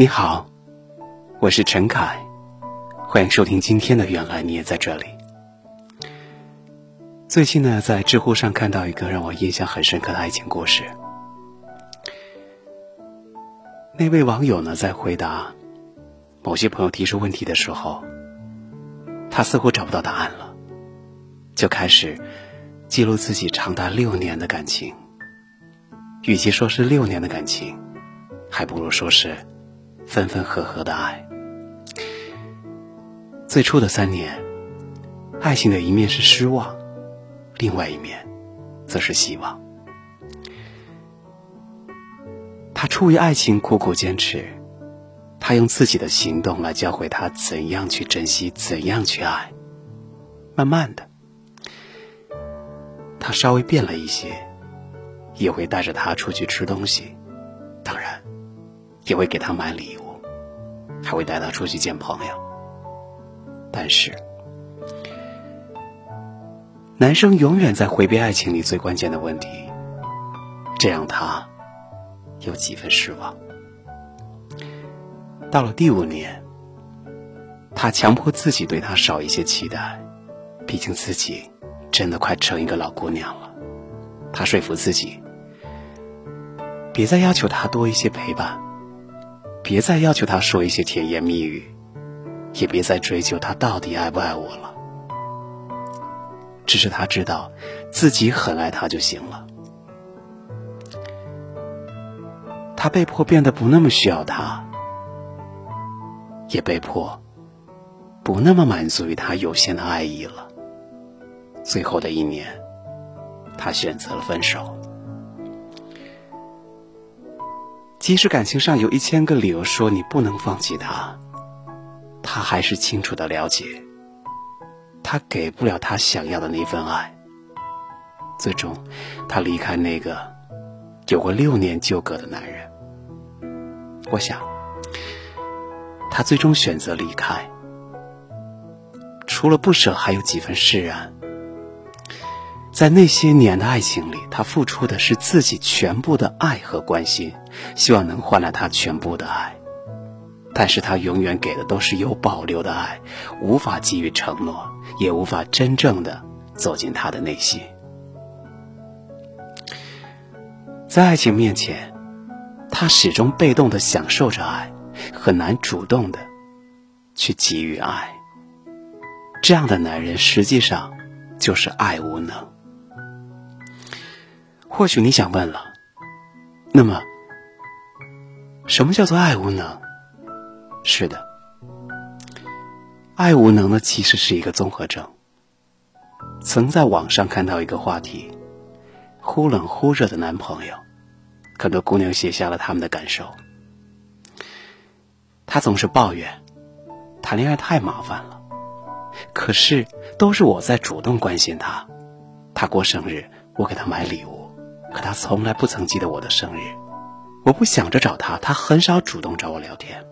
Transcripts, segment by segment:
你好，我是陈凯，欢迎收听今天的《原来你也在这里》。最近呢，在知乎上看到一个让我印象很深刻的爱情故事。那位网友呢，在回答某些朋友提出问题的时候，他似乎找不到答案了，就开始记录自己长达六年的感情。与其说是六年的感情，还不如说是分分合合的爱。最初的三年，爱情的一面是失望，另外一面则是希望。他出于爱情苦苦坚持，他用自己的行动来教会他怎样去珍惜，怎样去爱。慢慢的，他稍微变了一些。也会带着他出去吃东西，当然，也会给他买礼物，还会带他出去见朋友。但是，男生永远在回避爱情里最关键的问题，这让他有几分失望。到了第五年，他强迫自己对他少一些期待，毕竟自己真的快成一个老姑娘了。他说服自己。别再要求他多一些陪伴，别再要求他说一些甜言蜜语，也别再追究他到底爱不爱我了。只是他知道自己很爱他就行了。他被迫变得不那么需要他，也被迫不那么满足于他有限的爱意了。最后的一年，他选择了分手。即使感情上有一千个理由说你不能放弃他，他还是清楚的了解，他给不了他想要的那份爱。最终，他离开那个有过六年纠葛的男人。我想，他最终选择离开，除了不舍，还有几分释然。在那些年的爱情里，他付出的是自己全部的爱和关心，希望能换来他全部的爱。但是他永远给的都是有保留的爱，无法给予承诺，也无法真正的走进他的内心。在爱情面前，他始终被动的享受着爱，很难主动的去给予爱。这样的男人实际上就是爱无能。或许你想问了，那么什么叫做爱无能？是的，爱无能呢，其实是一个综合症。曾在网上看到一个话题：忽冷忽热的男朋友，很多姑娘写下了他们的感受。他总是抱怨谈恋爱太麻烦了，可是都是我在主动关心他。他过生日，我给他买礼物。可他从来不曾记得我的生日，我不想着找他，他很少主动找我聊天。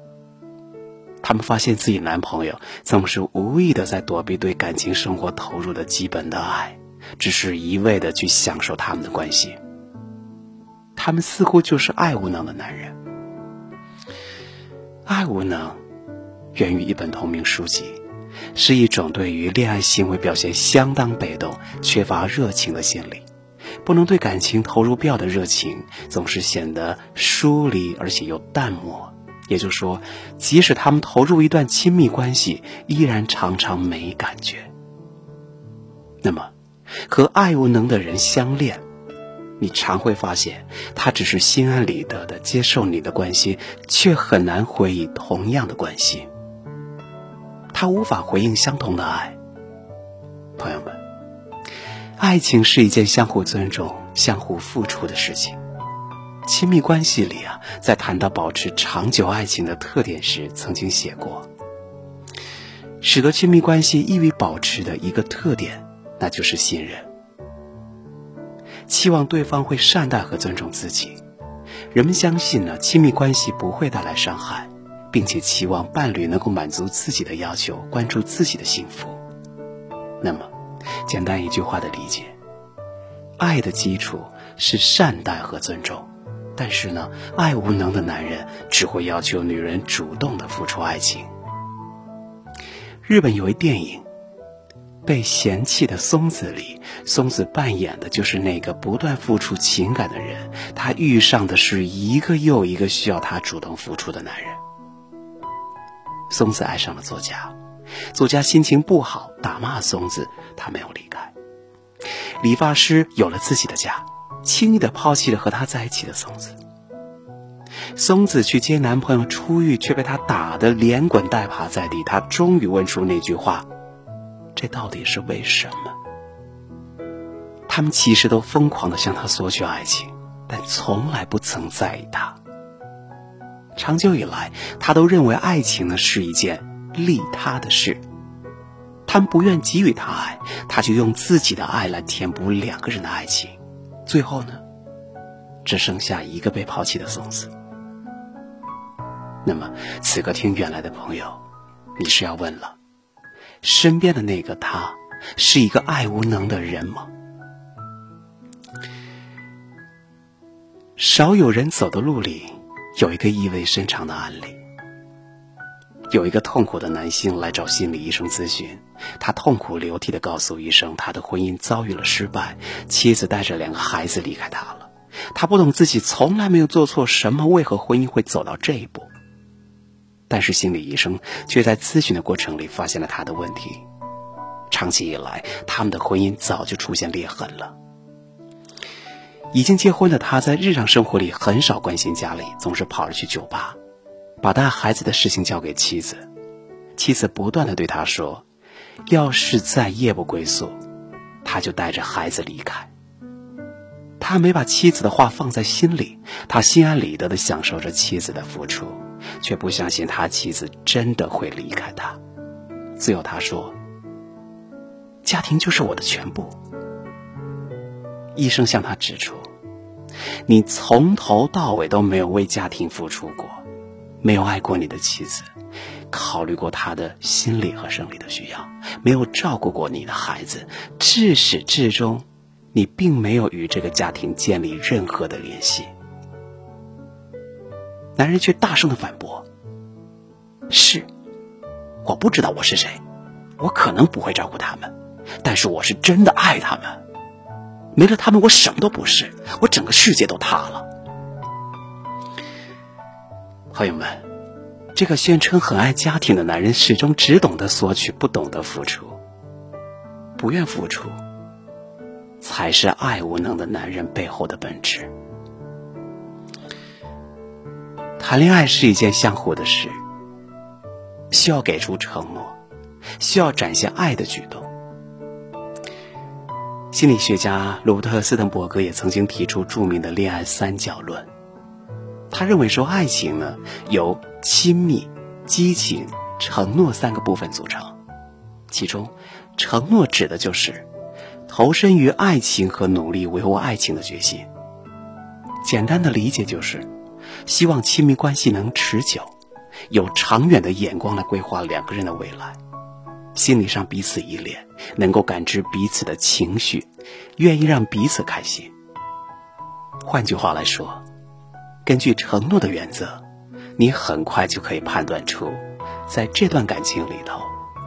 他们发现自己男朋友总是无意的在躲避对感情生活投入的基本的爱，只是一味的去享受他们的关系。他们似乎就是爱无能的男人。爱无能，源于一本同名书籍，是一种对于恋爱行为表现相当被动、缺乏热情的心理。不能对感情投入必要的热情，总是显得疏离，而且又淡漠。也就是说，即使他们投入一段亲密关系，依然常常没感觉。那么，和爱无能的人相恋，你常会发现，他只是心安理得的接受你的关心，却很难回以同样的关心。他无法回应相同的爱。朋友们。爱情是一件相互尊重、相互付出的事情。亲密关系里啊，在谈到保持长久爱情的特点时，曾经写过，使得亲密关系易于保持的一个特点，那就是信任。期望对方会善待和尊重自己，人们相信呢，亲密关系不会带来伤害，并且期望伴侣能够满足自己的要求，关注自己的幸福。那么。简单一句话的理解：爱的基础是善待和尊重，但是呢，爱无能的男人只会要求女人主动的付出爱情。日本有一电影《被嫌弃的松子》里，松子扮演的就是那个不断付出情感的人，他遇上的是一个又一个需要他主动付出的男人。松子爱上了作家，作家心情不好，打骂松子，他没有离开。理发师有了自己的家。轻易的抛弃了和他在一起的松子。松子去接男朋友出狱，却被他打得连滚带爬在地。他终于问出那句话：“这到底是为什么？”他们其实都疯狂的向他索取爱情，但从来不曾在意他。长久以来，他都认为爱情呢是一件利他的事。他们不愿给予他爱，他就用自己的爱来填补两个人的爱情。最后呢，只剩下一个被抛弃的松子。那么，此刻听原来的朋友，你是要问了：身边的那个他，是一个爱无能的人吗？少有人走的路里，有一个意味深长的案例。有一个痛苦的男性来找心理医生咨询，他痛哭流涕的告诉医生，他的婚姻遭遇了失败，妻子带着两个孩子离开他了。他不懂自己从来没有做错什么，为何婚姻会走到这一步？但是心理医生却在咨询的过程里发现了他的问题。长期以来，他们的婚姻早就出现裂痕了。已经结婚的他在日常生活里很少关心家里，总是跑着去酒吧。把带孩子的事情交给妻子，妻子不断的对他说：“要是再夜不归宿，他就带着孩子离开。”他没把妻子的话放在心里，他心安理得的享受着妻子的付出，却不相信他妻子真的会离开他。最后他说：“家庭就是我的全部。”医生向他指出：“你从头到尾都没有为家庭付出过。”没有爱过你的妻子，考虑过她的心理和生理的需要，没有照顾过你的孩子，至始至终，你并没有与这个家庭建立任何的联系。男人却大声的反驳：“是，我不知道我是谁，我可能不会照顾他们，但是我是真的爱他们。没了他们，我什么都不是，我整个世界都塌了。”朋友们，这个宣称很爱家庭的男人，始终只懂得索取，不懂得付出，不愿付出，才是爱无能的男人背后的本质。谈恋爱是一件相互的事，需要给出承诺，需要展现爱的举动。心理学家鲁特·斯滕伯格也曾经提出著名的恋爱三角论。他认为说，爱情呢由亲密、激情、承诺三个部分组成，其中，承诺指的就是投身于爱情和努力维护爱情的决心。简单的理解就是，希望亲密关系能持久，有长远的眼光来规划两个人的未来，心理上彼此依恋，能够感知彼此的情绪，愿意让彼此开心。换句话来说。根据承诺的原则，你很快就可以判断出，在这段感情里头，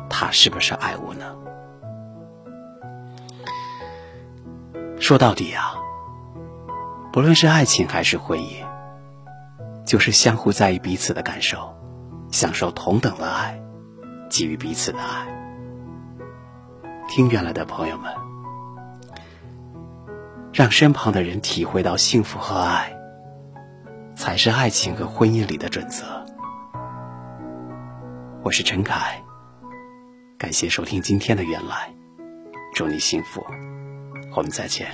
他是不是爱我呢。说到底啊，不论是爱情还是婚姻，就是相互在意彼此的感受，享受同等的爱，给予彼此的爱。听原来的朋友们，让身旁的人体会到幸福和爱。才是爱情和婚姻里的准则。我是陈凯，感谢收听今天的《原来》，祝你幸福，我们再见。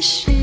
心。